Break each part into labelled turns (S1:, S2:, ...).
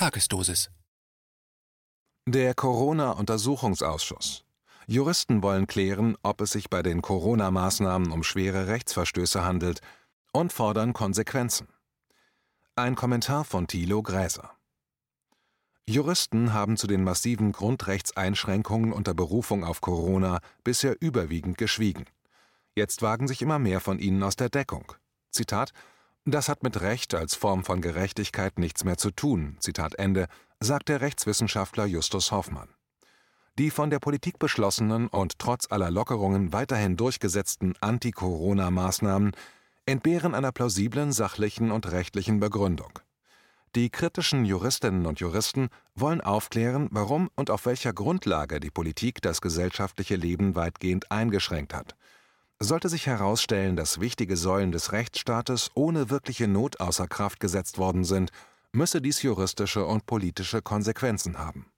S1: Tagesdosis.
S2: Der Corona-Untersuchungsausschuss. Juristen wollen klären, ob es sich bei den Corona-Maßnahmen um schwere Rechtsverstöße handelt und fordern Konsequenzen. Ein Kommentar von Thilo Gräser. Juristen haben zu den massiven Grundrechtseinschränkungen unter Berufung auf Corona bisher überwiegend geschwiegen. Jetzt wagen sich immer mehr von ihnen aus der Deckung. Zitat Das hat mit Recht als Form von Gerechtigkeit nichts mehr zu tun, Zitat Ende, sagt der Rechtswissenschaftler Justus Hoffmann. Die von der Politik beschlossenen und trotz aller Lockerungen weiterhin durchgesetzten Anti-Corona-Maßnahmen entbehren einer plausiblen sachlichen und rechtlichen Begründung. Die kritischen Juristinnen und Juristen wollen aufklären, warum und auf welcher Grundlage die Politik das gesellschaftliche Leben weitgehend eingeschränkt hat. Sollte sich herausstellen, dass wichtige Säulen des Rechtsstaates ohne wirkliche Not außer Kraft gesetzt worden sind, müsse dies juristische und politische Konsequenzen haben.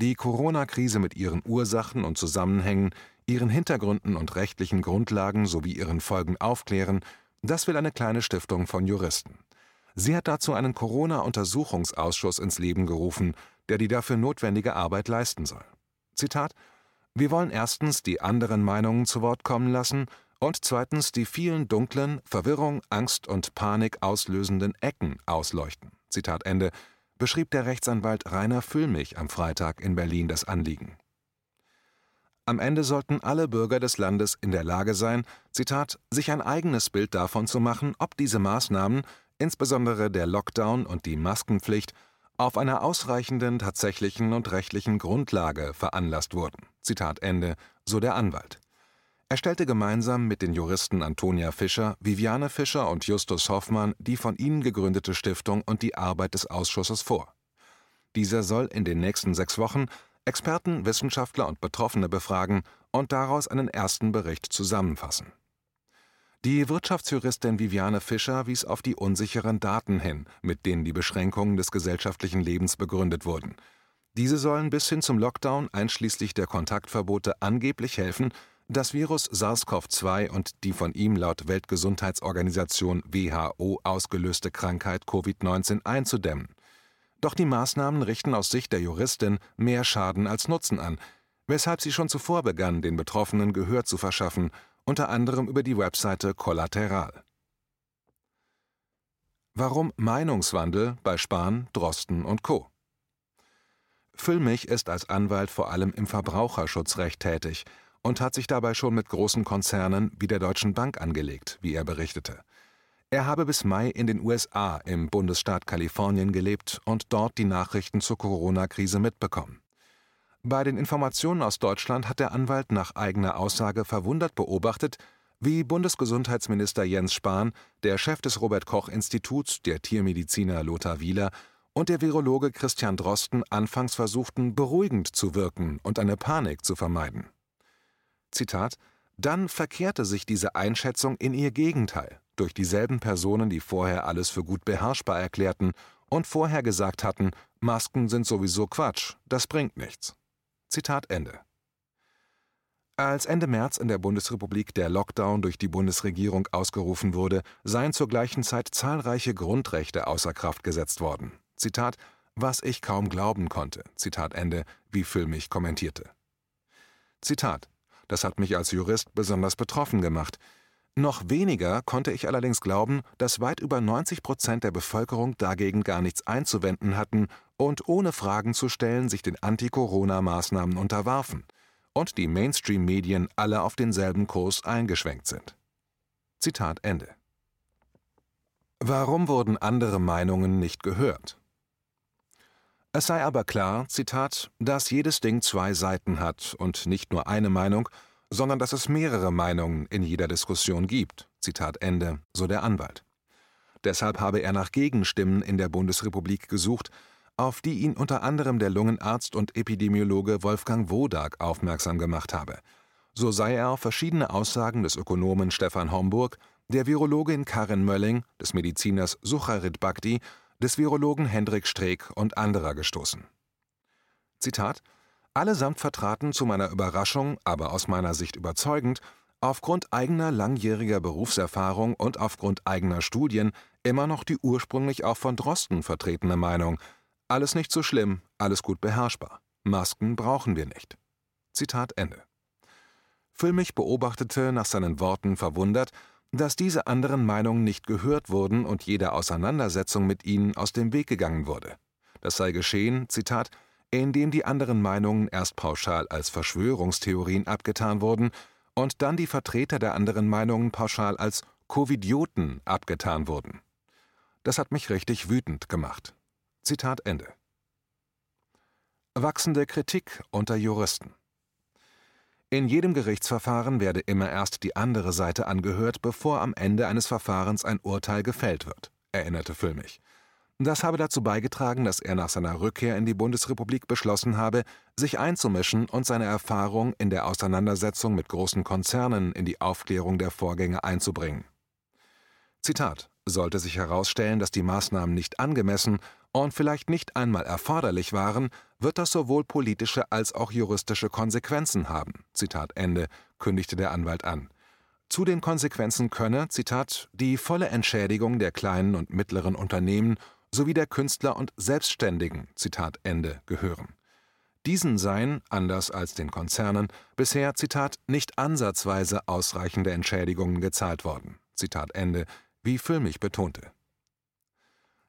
S2: Die Corona-Krise mit ihren Ursachen und Zusammenhängen, ihren Hintergründen und rechtlichen Grundlagen sowie ihren Folgen aufklären, das will eine kleine Stiftung von Juristen. Sie hat dazu einen Corona-Untersuchungsausschuss ins Leben gerufen, der die dafür notwendige Arbeit leisten soll. Zitat Wir wollen erstens die anderen Meinungen zu Wort kommen lassen und zweitens die vielen dunklen, Verwirrung, Angst und Panik auslösenden Ecken ausleuchten. Zitat Ende beschrieb der Rechtsanwalt Rainer Füllmich am Freitag in Berlin das Anliegen. Am Ende sollten alle Bürger des Landes in der Lage sein, Zitat, sich ein eigenes Bild davon zu machen, ob diese Maßnahmen, insbesondere der Lockdown und die Maskenpflicht, auf einer ausreichenden tatsächlichen und rechtlichen Grundlage veranlasst wurden. Zitat Ende, so der Anwalt. Er stellte gemeinsam mit den Juristen Antonia Fischer, Viviane Fischer und Justus Hoffmann die von ihnen gegründete Stiftung und die Arbeit des Ausschusses vor. Dieser soll in den nächsten sechs Wochen Experten, Wissenschaftler und Betroffene befragen und daraus einen ersten Bericht zusammenfassen. Die Wirtschaftsjuristin Viviane Fischer wies auf die unsicheren Daten hin, mit denen die Beschränkungen des gesellschaftlichen Lebens begründet wurden. Diese sollen bis hin zum Lockdown einschließlich der Kontaktverbote angeblich helfen, das Virus SARS-CoV-2 und die von ihm laut Weltgesundheitsorganisation WHO ausgelöste Krankheit Covid-19 einzudämmen. Doch die Maßnahmen richten aus Sicht der Juristin mehr Schaden als Nutzen an, weshalb sie schon zuvor begann, den Betroffenen Gehör zu verschaffen, unter anderem über die Webseite Kollateral. Warum Meinungswandel bei Spahn, Drosten und Co. Füllmich ist als Anwalt vor allem im Verbraucherschutzrecht tätig und hat sich dabei schon mit großen Konzernen wie der Deutschen Bank angelegt, wie er berichtete. Er habe bis Mai in den USA im Bundesstaat Kalifornien gelebt und dort die Nachrichten zur Corona-Krise mitbekommen. Bei den Informationen aus Deutschland hat der Anwalt nach eigener Aussage verwundert beobachtet, wie Bundesgesundheitsminister Jens Spahn, der Chef des Robert Koch Instituts, der Tiermediziner Lothar Wieler und der Virologe Christian Drosten anfangs versuchten, beruhigend zu wirken und eine Panik zu vermeiden. Zitat Dann verkehrte sich diese Einschätzung in ihr Gegenteil durch dieselben Personen, die vorher alles für gut beherrschbar erklärten und vorher gesagt hatten, Masken sind sowieso Quatsch, das bringt nichts. Zitat Ende. Als Ende März in der Bundesrepublik der Lockdown durch die Bundesregierung ausgerufen wurde, seien zur gleichen Zeit zahlreiche Grundrechte außer Kraft gesetzt worden. Zitat, was ich kaum glauben konnte. Zitat Ende, wie Füllmich kommentierte. Zitat, das hat mich als Jurist besonders betroffen gemacht. Noch weniger konnte ich allerdings glauben, dass weit über 90 Prozent der Bevölkerung dagegen gar nichts einzuwenden hatten und ohne Fragen zu stellen sich den Anti-Corona-Maßnahmen unterwarfen und die Mainstream-Medien alle auf denselben Kurs eingeschwenkt sind. Zitat Ende. Warum wurden andere Meinungen nicht gehört? Es sei aber klar, Zitat, dass jedes Ding zwei Seiten hat und nicht nur eine Meinung, sondern dass es mehrere Meinungen in jeder Diskussion gibt. Zitat Ende, so der Anwalt. Deshalb habe er nach Gegenstimmen in der Bundesrepublik gesucht, auf die ihn unter anderem der Lungenarzt und Epidemiologe Wolfgang Wodak aufmerksam gemacht habe. So sei er auf verschiedene Aussagen des Ökonomen Stefan Homburg, der Virologin Karin Mölling, des Mediziners Sucharit Bhakti des Virologen Hendrik Streeck und anderer gestoßen. Zitat Allesamt vertraten zu meiner Überraschung, aber aus meiner Sicht überzeugend, aufgrund eigener langjähriger Berufserfahrung und aufgrund eigener Studien immer noch die ursprünglich auch von Drosten vertretene Meinung: Alles nicht so schlimm, alles gut beherrschbar. Masken brauchen wir nicht. Zitat Ende. Füllmich beobachtete nach seinen Worten verwundert, dass diese anderen Meinungen nicht gehört wurden und jede Auseinandersetzung mit ihnen aus dem Weg gegangen wurde. Das sei geschehen, Zitat, indem die anderen Meinungen erst pauschal als Verschwörungstheorien abgetan wurden und dann die Vertreter der anderen Meinungen pauschal als Covidioten abgetan wurden. Das hat mich richtig wütend gemacht. Zitat Ende. Wachsende Kritik unter Juristen. In jedem Gerichtsverfahren werde immer erst die andere Seite angehört, bevor am Ende eines Verfahrens ein Urteil gefällt wird, erinnerte Füllmich. Das habe dazu beigetragen, dass er nach seiner Rückkehr in die Bundesrepublik beschlossen habe, sich einzumischen und seine Erfahrung in der Auseinandersetzung mit großen Konzernen in die Aufklärung der Vorgänge einzubringen. Zitat Sollte sich herausstellen, dass die Maßnahmen nicht angemessen und vielleicht nicht einmal erforderlich waren, wird das sowohl politische als auch juristische Konsequenzen haben. Zitat Ende, kündigte der Anwalt an. Zu den Konsequenzen könne, Zitat, die volle Entschädigung der kleinen und mittleren Unternehmen sowie der Künstler und Selbstständigen Zitat Ende gehören. Diesen seien, anders als den Konzernen, bisher Zitat nicht ansatzweise ausreichende Entschädigungen gezahlt worden. Zitat Ende, wie Füllmich betonte.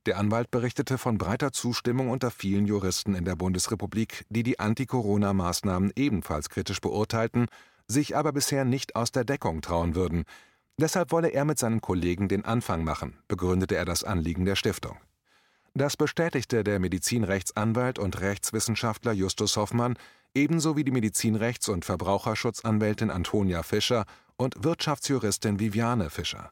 S2: Der Anwalt berichtete von breiter Zustimmung unter vielen Juristen in der Bundesrepublik, die die Anti-Corona-Maßnahmen ebenfalls kritisch beurteilten, sich aber bisher nicht aus der Deckung trauen würden. Deshalb wolle er mit seinen Kollegen den Anfang machen, begründete er das Anliegen der Stiftung. Das bestätigte der Medizinrechtsanwalt und Rechtswissenschaftler Justus Hoffmann ebenso wie die Medizinrechts- und Verbraucherschutzanwältin Antonia Fischer und Wirtschaftsjuristin Viviane Fischer.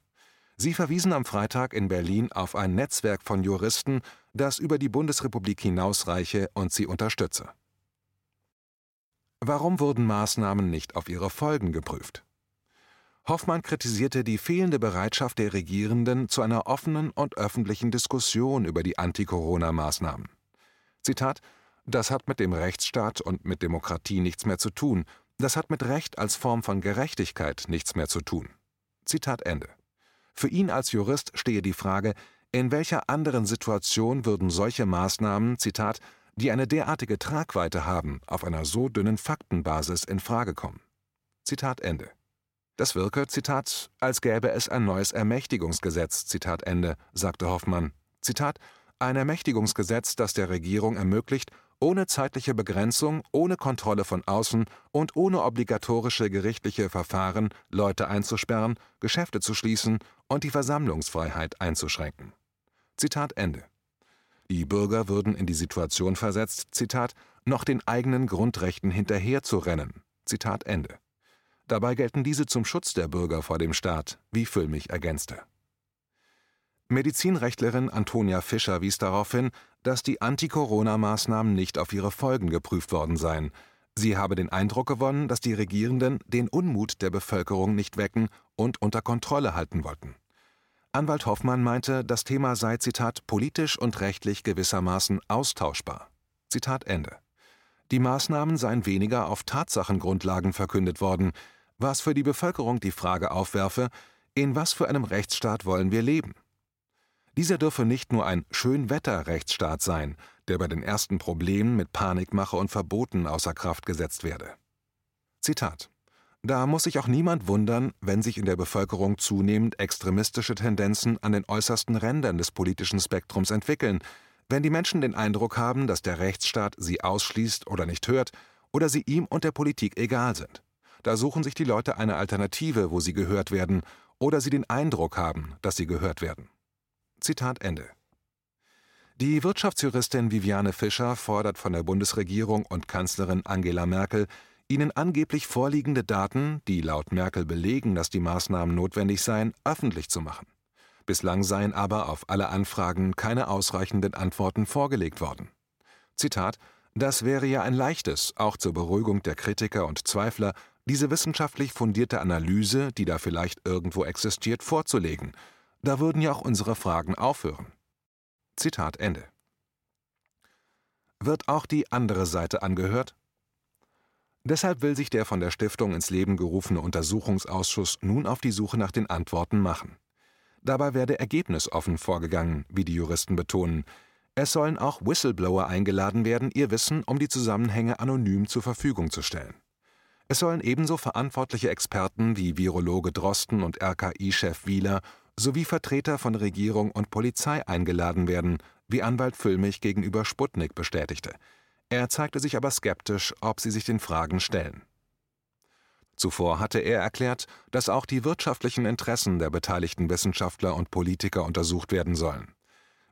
S2: Sie verwiesen am Freitag in Berlin auf ein Netzwerk von Juristen, das über die Bundesrepublik hinausreiche und sie unterstütze. Warum wurden Maßnahmen nicht auf ihre Folgen geprüft? Hoffmann kritisierte die fehlende Bereitschaft der Regierenden zu einer offenen und öffentlichen Diskussion über die Anti-Corona-Maßnahmen. Zitat: Das hat mit dem Rechtsstaat und mit Demokratie nichts mehr zu tun. Das hat mit Recht als Form von Gerechtigkeit nichts mehr zu tun. Zitat Ende. Für ihn als Jurist stehe die Frage, in welcher anderen Situation würden solche Maßnahmen, Zitat, die eine derartige Tragweite haben, auf einer so dünnen Faktenbasis in Frage kommen. Zitat Ende. Das wirke, Zitat, als gäbe es ein neues Ermächtigungsgesetz, Zitat Ende, sagte Hoffmann. Zitat, ein Ermächtigungsgesetz, das der Regierung ermöglicht, ohne zeitliche Begrenzung, ohne Kontrolle von außen und ohne obligatorische gerichtliche Verfahren Leute einzusperren, Geschäfte zu schließen und die Versammlungsfreiheit einzuschränken. Zitat Ende. Die Bürger würden in die Situation versetzt, Zitat, noch den eigenen Grundrechten hinterherzurennen. Zitat Ende. Dabei gelten diese zum Schutz der Bürger vor dem Staat, wie Füllmich ergänzte. Medizinrechtlerin Antonia Fischer wies darauf hin, dass die Anti-Corona-Maßnahmen nicht auf ihre Folgen geprüft worden seien. Sie habe den Eindruck gewonnen, dass die Regierenden den Unmut der Bevölkerung nicht wecken und unter Kontrolle halten wollten. Anwalt Hoffmann meinte, das Thema sei, Zitat, politisch und rechtlich gewissermaßen austauschbar. Zitat Ende. Die Maßnahmen seien weniger auf Tatsachengrundlagen verkündet worden, was für die Bevölkerung die Frage aufwerfe, in was für einem Rechtsstaat wollen wir leben? Dieser dürfe nicht nur ein Schönwetter-Rechtsstaat sein, der bei den ersten Problemen mit Panikmache und Verboten außer Kraft gesetzt werde. Zitat Da muss sich auch niemand wundern, wenn sich in der Bevölkerung zunehmend extremistische Tendenzen an den äußersten Rändern des politischen Spektrums entwickeln, wenn die Menschen den Eindruck haben, dass der Rechtsstaat sie ausschließt oder nicht hört oder sie ihm und der Politik egal sind. Da suchen sich die Leute eine Alternative, wo sie gehört werden oder sie den Eindruck haben, dass sie gehört werden. Zitat Ende. Die Wirtschaftsjuristin Viviane Fischer fordert von der Bundesregierung und Kanzlerin Angela Merkel, ihnen angeblich vorliegende Daten, die laut Merkel belegen, dass die Maßnahmen notwendig seien, öffentlich zu machen. Bislang seien aber auf alle Anfragen keine ausreichenden Antworten vorgelegt worden. Zitat Das wäre ja ein leichtes, auch zur Beruhigung der Kritiker und Zweifler, diese wissenschaftlich fundierte Analyse, die da vielleicht irgendwo existiert, vorzulegen. Da würden ja auch unsere Fragen aufhören. Zitat Ende. Wird auch die andere Seite angehört? Deshalb will sich der von der Stiftung ins Leben gerufene Untersuchungsausschuss nun auf die Suche nach den Antworten machen. Dabei werde ergebnisoffen vorgegangen, wie die Juristen betonen. Es sollen auch Whistleblower eingeladen werden, ihr Wissen um die Zusammenhänge anonym zur Verfügung zu stellen. Es sollen ebenso verantwortliche Experten wie Virologe Drosten und RKI-Chef Wieler sowie Vertreter von Regierung und Polizei eingeladen werden, wie Anwalt Füllmich gegenüber Sputnik bestätigte. Er zeigte sich aber skeptisch, ob sie sich den Fragen stellen. Zuvor hatte er erklärt, dass auch die wirtschaftlichen Interessen der beteiligten Wissenschaftler und Politiker untersucht werden sollen.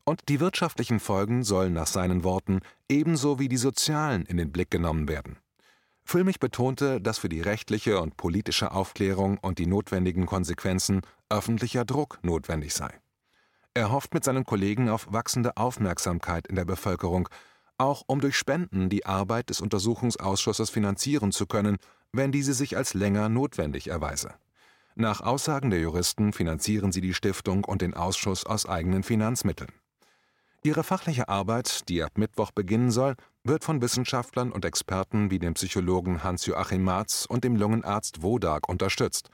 S2: Und die wirtschaftlichen Folgen sollen nach seinen Worten ebenso wie die sozialen in den Blick genommen werden. Füllmich betonte, dass für die rechtliche und politische Aufklärung und die notwendigen Konsequenzen öffentlicher Druck notwendig sei. Er hofft mit seinen Kollegen auf wachsende Aufmerksamkeit in der Bevölkerung, auch um durch Spenden die Arbeit des Untersuchungsausschusses finanzieren zu können, wenn diese sich als länger notwendig erweise. Nach Aussagen der Juristen finanzieren sie die Stiftung und den Ausschuss aus eigenen Finanzmitteln. Ihre fachliche Arbeit, die ab Mittwoch beginnen soll, wird von Wissenschaftlern und Experten wie dem Psychologen Hans-Joachim Marz und dem Lungenarzt Wodak unterstützt.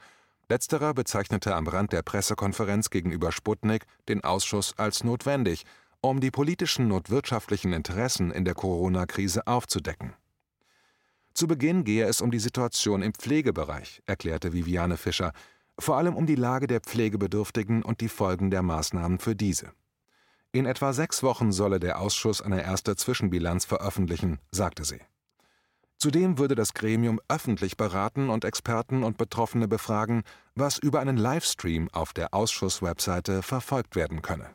S2: Letzterer bezeichnete am Rand der Pressekonferenz gegenüber Sputnik den Ausschuss als notwendig, um die politischen und wirtschaftlichen Interessen in der Corona-Krise aufzudecken. Zu Beginn gehe es um die Situation im Pflegebereich, erklärte Viviane Fischer, vor allem um die Lage der Pflegebedürftigen und die Folgen der Maßnahmen für diese. In etwa sechs Wochen solle der Ausschuss eine erste Zwischenbilanz veröffentlichen, sagte sie. Zudem würde das Gremium öffentlich beraten und Experten und Betroffene befragen, was über einen Livestream auf der Ausschusswebseite verfolgt werden könne